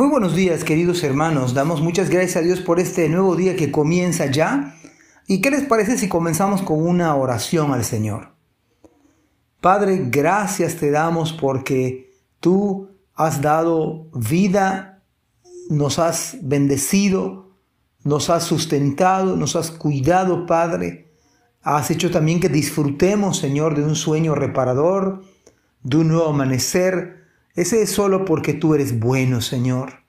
Muy buenos días queridos hermanos, damos muchas gracias a Dios por este nuevo día que comienza ya. ¿Y qué les parece si comenzamos con una oración al Señor? Padre, gracias te damos porque tú has dado vida, nos has bendecido, nos has sustentado, nos has cuidado, Padre. Has hecho también que disfrutemos, Señor, de un sueño reparador, de un nuevo amanecer, ese es solo porque tú eres bueno, Señor.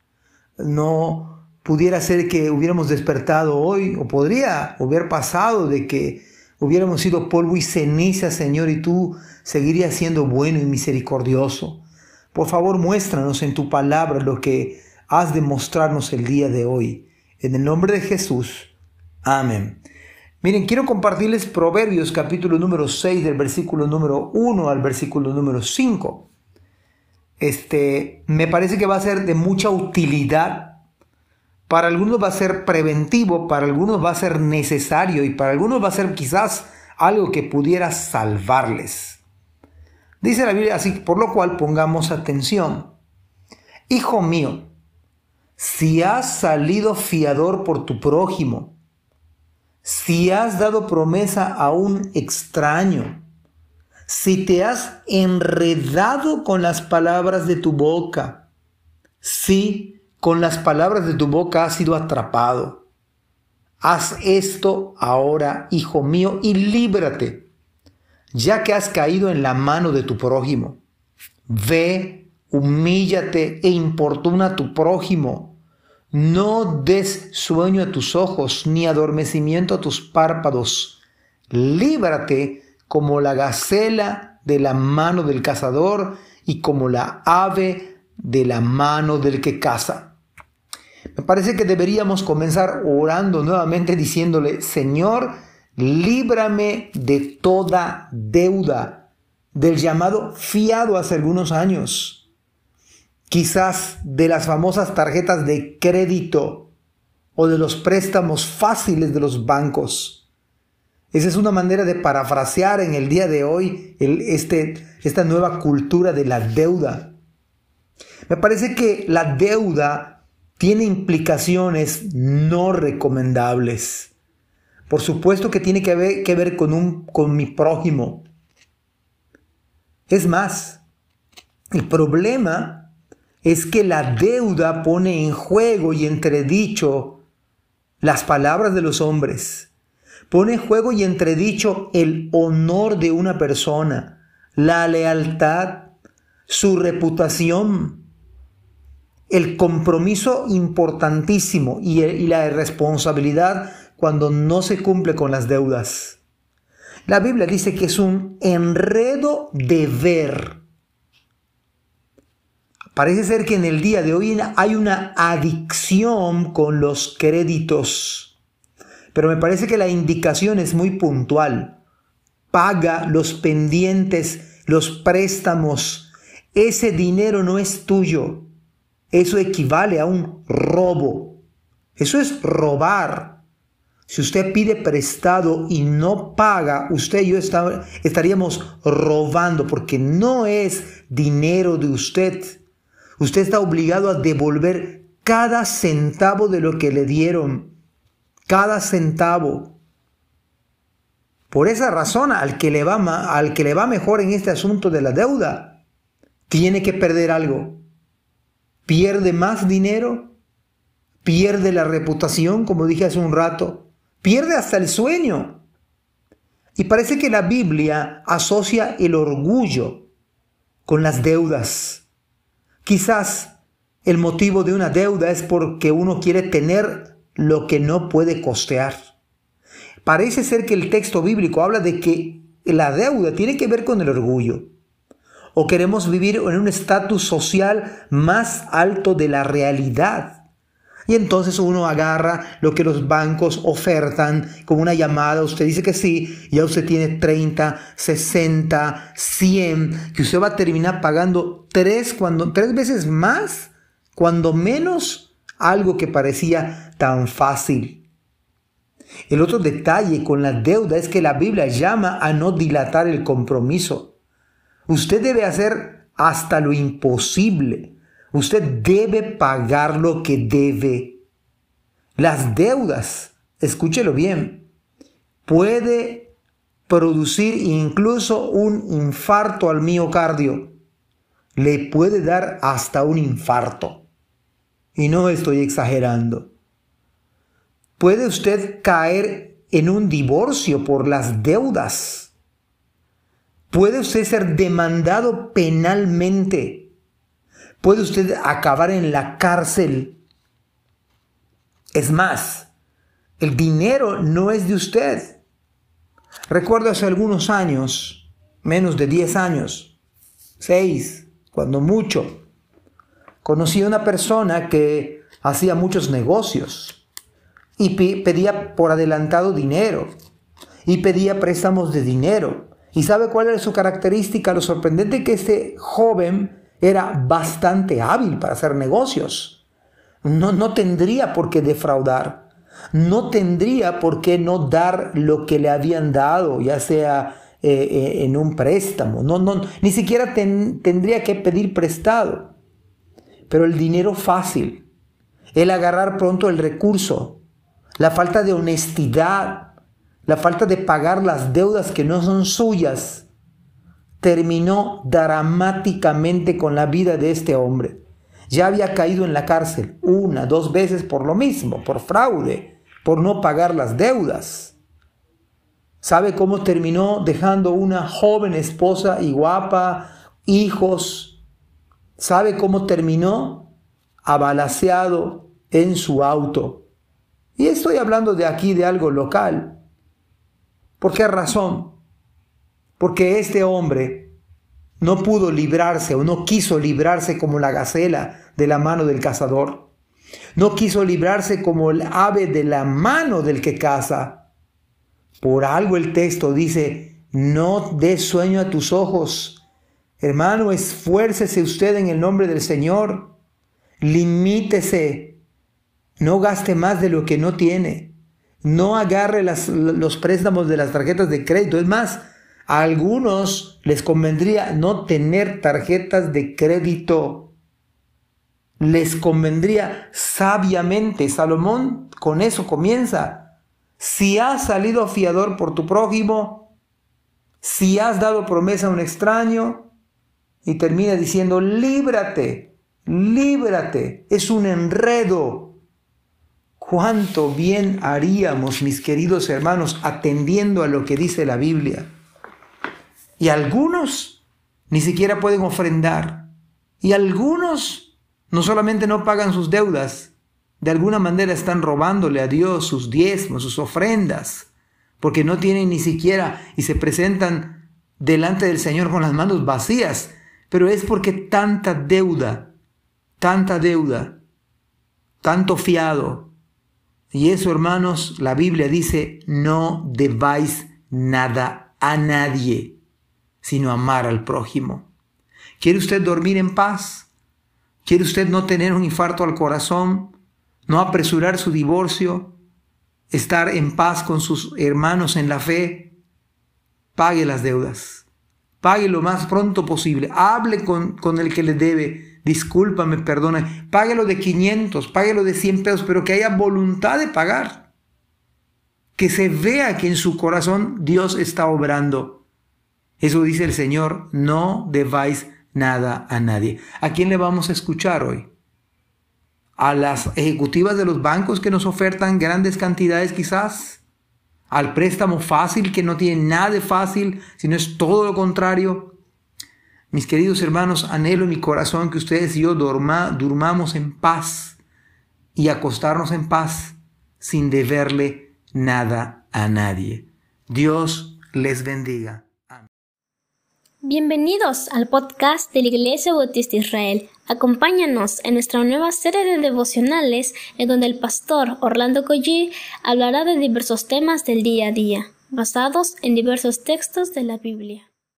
No pudiera ser que hubiéramos despertado hoy, o podría haber pasado de que hubiéramos sido polvo y ceniza, Señor, y tú seguirías siendo bueno y misericordioso. Por favor, muéstranos en tu palabra lo que has de mostrarnos el día de hoy. En el nombre de Jesús. Amén. Miren, quiero compartirles Proverbios capítulo número 6 del versículo número 1 al versículo número 5 este, me parece que va a ser de mucha utilidad. Para algunos va a ser preventivo, para algunos va a ser necesario y para algunos va a ser quizás algo que pudiera salvarles. Dice la Biblia así, por lo cual pongamos atención. Hijo mío, si has salido fiador por tu prójimo, si has dado promesa a un extraño, si te has enredado con las palabras de tu boca, si con las palabras de tu boca has sido atrapado. Haz esto ahora, hijo mío, y líbrate, ya que has caído en la mano de tu prójimo. Ve, humíllate e importuna a tu prójimo. No des sueño a tus ojos, ni adormecimiento a tus párpados. Líbrate como la gacela de la mano del cazador y como la ave de la mano del que caza. Me parece que deberíamos comenzar orando nuevamente diciéndole, Señor, líbrame de toda deuda, del llamado fiado hace algunos años, quizás de las famosas tarjetas de crédito o de los préstamos fáciles de los bancos esa es una manera de parafrasear en el día de hoy este, esta nueva cultura de la deuda. Me parece que la deuda tiene implicaciones no recomendables. Por supuesto que tiene que ver, que ver con, un, con mi prójimo. Es más, el problema es que la deuda pone en juego y entredicho las palabras de los hombres pone en juego y entredicho el honor de una persona, la lealtad, su reputación, el compromiso importantísimo y, la responsabilidad cuando no se cumple con las deudas. La Biblia dice que es un enredo de ver. Parece ser que en el día de hoy hay una adicción con los créditos pero me parece que la indicación es muy puntual. Paga los pendientes, los préstamos. Ese dinero no es tuyo. Eso equivale a un robo. Eso es robar. Si usted pide prestado y no paga, usted y yo estaríamos robando porque no es dinero de usted. Usted está obligado a devolver cada centavo de lo que le dieron cada centavo. Por esa razón, al que, le va al que le va mejor en este asunto de la deuda, tiene que perder algo. Pierde más dinero, pierde la reputación, como dije hace un rato, pierde hasta el sueño. Y parece que la Biblia asocia el orgullo con las deudas. Quizás el motivo de una deuda es porque uno quiere tener lo que no puede costear. Parece ser que el texto bíblico habla de que la deuda tiene que ver con el orgullo. O queremos vivir en un estatus social más alto de la realidad. Y entonces uno agarra lo que los bancos ofertan como una llamada, usted dice que sí, ya usted tiene 30, 60, 100, que usted va a terminar pagando tres, cuando, tres veces más, cuando menos algo que parecía tan fácil. El otro detalle con la deuda es que la Biblia llama a no dilatar el compromiso. Usted debe hacer hasta lo imposible Usted debe pagar lo que debe. Las deudas, escúchelo bien, puede producir incluso un infarto al miocardio. Le puede dar hasta un infarto. Y no estoy exagerando. Puede usted caer en un divorcio por las deudas. Puede usted ser demandado penalmente Puede usted acabar en la cárcel. Es más, el dinero no es de usted. Recuerdo hace algunos años, menos de 10 años, 6, cuando mucho, conocí a una persona que hacía muchos negocios y pedía por adelantado dinero y pedía préstamos de dinero. ¿Y sabe cuál era su característica? Lo sorprendente que este joven era bastante hábil para hacer negocios. No, no tendría por qué defraudar. No tendría por qué no dar lo que le habían dado, ya sea eh, eh, en un préstamo. No, no, ni siquiera tendría que pedir prestado. Pero el dinero fácil, el agarrar pronto el recurso, la falta de honestidad, la falta de pagar las deudas que no son suyas, terminó dramáticamente con la vida de este hombre. Ya había caído en la cárcel una, dos veces por lo mismo, por fraude, por no pagar las deudas. ¿Sabe cómo terminó dejando una joven esposa y guapa, hijos? ¿Sabe cómo terminó? Abalaceado en su auto. Y estoy hablando de aquí de algo local. ¿Por qué razón? porque este hombre no pudo librarse o no quiso librarse como la gacela de la mano del cazador. No quiso librarse como el ave de la mano del que caza. Por algo el texto dice, no des sueño a tus ojos. Hermano, esfuércese usted en el nombre del Señor. Limítese. No gaste más de lo que no tiene. No agarre los préstamos de las tarjetas de crédito. Es más, a algunos les convendría no tener tarjetas de crédito. Les convendría sabiamente. Salomón con eso comienza. Si has salido fiador por tu prójimo, si has dado promesa a un extraño, y termina diciendo, líbrate, líbrate, es un enredo. ¿Cuánto bien haríamos, mis queridos hermanos, atendiendo a lo que dice la Biblia? Y algunos ni siquiera pueden ofrendar. Y algunos no solamente no pagan sus deudas, de alguna manera están robándole a Dios sus diezmos, sus ofrendas, porque no tienen ni siquiera y se presentan delante del Señor con las manos vacías. Pero es porque tanta deuda, tanta deuda, tanto fiado. Y eso, hermanos, la Biblia dice, no debáis nada a nadie sino amar al prójimo. ¿Quiere usted dormir en paz? ¿Quiere usted no tener un infarto al corazón? ¿No apresurar su divorcio? ¿Estar en paz con sus hermanos en la fe? Pague las deudas. Pague lo más pronto posible. Hable con, con el que le debe. Discúlpame, perdona. Páguelo de 500, páguelo de 100 pesos, pero que haya voluntad de pagar. Que se vea que en su corazón Dios está obrando. Eso dice el Señor, no debáis nada a nadie. ¿A quién le vamos a escuchar hoy? ¿A las ejecutivas de los bancos que nos ofertan grandes cantidades quizás? ¿Al préstamo fácil que no tiene nada de fácil, sino es todo lo contrario? Mis queridos hermanos, anhelo en mi corazón que ustedes y yo durmamos en paz y acostarnos en paz sin deberle nada a nadie. Dios les bendiga. Bienvenidos al podcast de la Iglesia Bautista Israel. Acompáñanos en nuestra nueva serie de devocionales en donde el pastor Orlando Collie hablará de diversos temas del día a día, basados en diversos textos de la Biblia.